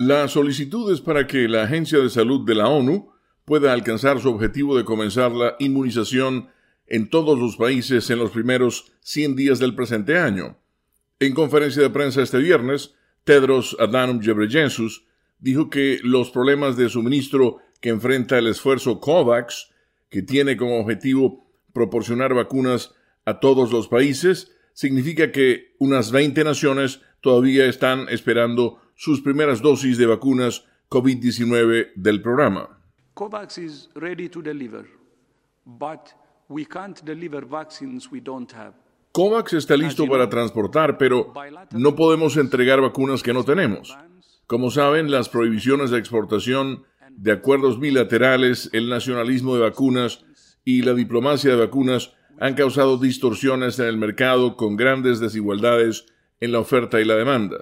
La solicitud es para que la Agencia de Salud de la ONU pueda alcanzar su objetivo de comenzar la inmunización en todos los países en los primeros 100 días del presente año. En conferencia de prensa este viernes, Tedros Adhanom Ghebreyesus dijo que los problemas de suministro que enfrenta el esfuerzo COVAX, que tiene como objetivo proporcionar vacunas a todos los países, significa que unas 20 naciones todavía están esperando sus primeras dosis de vacunas COVID-19 del programa. COVAX is ready to deliver, but we can't deliver vaccines we don't have. COVAX está listo para transportar, pero no podemos entregar vacunas que no tenemos. Como saben, las prohibiciones de exportación de acuerdos bilaterales, el nacionalismo de vacunas y la diplomacia de vacunas han causado distorsiones en el mercado con grandes desigualdades en la oferta y la demanda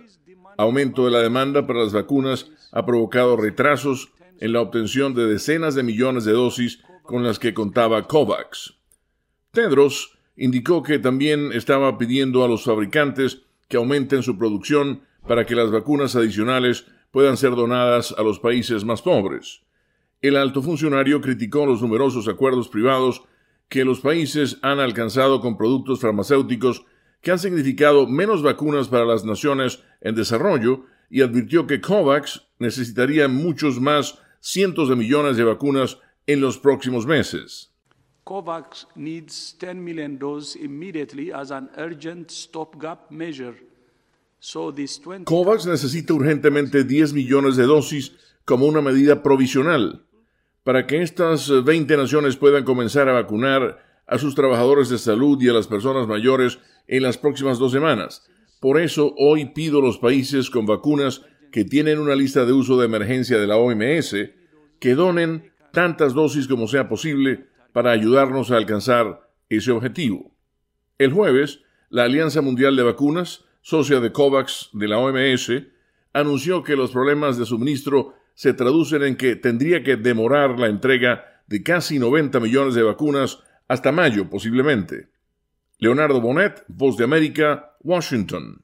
aumento de la demanda para las vacunas ha provocado retrasos en la obtención de decenas de millones de dosis con las que contaba COVAX. Tedros indicó que también estaba pidiendo a los fabricantes que aumenten su producción para que las vacunas adicionales puedan ser donadas a los países más pobres. El alto funcionario criticó los numerosos acuerdos privados que los países han alcanzado con productos farmacéuticos que han significado menos vacunas para las naciones en desarrollo y advirtió que COVAX necesitaría muchos más cientos de millones de vacunas en los próximos meses. COVAX needs 10 million doses immediately as an urgent stopgap measure. So this 20... COVAX necesita urgentemente 10 millones de dosis como una medida provisional para que estas 20 naciones puedan comenzar a vacunar a sus trabajadores de salud y a las personas mayores en las próximas dos semanas. Por eso hoy pido a los países con vacunas que tienen una lista de uso de emergencia de la OMS que donen tantas dosis como sea posible para ayudarnos a alcanzar ese objetivo. El jueves, la Alianza Mundial de Vacunas, socia de COVAX de la OMS, anunció que los problemas de suministro se traducen en que tendría que demorar la entrega de casi 90 millones de vacunas hasta mayo posiblemente. Leonardo Bonet, Voz de América, Washington.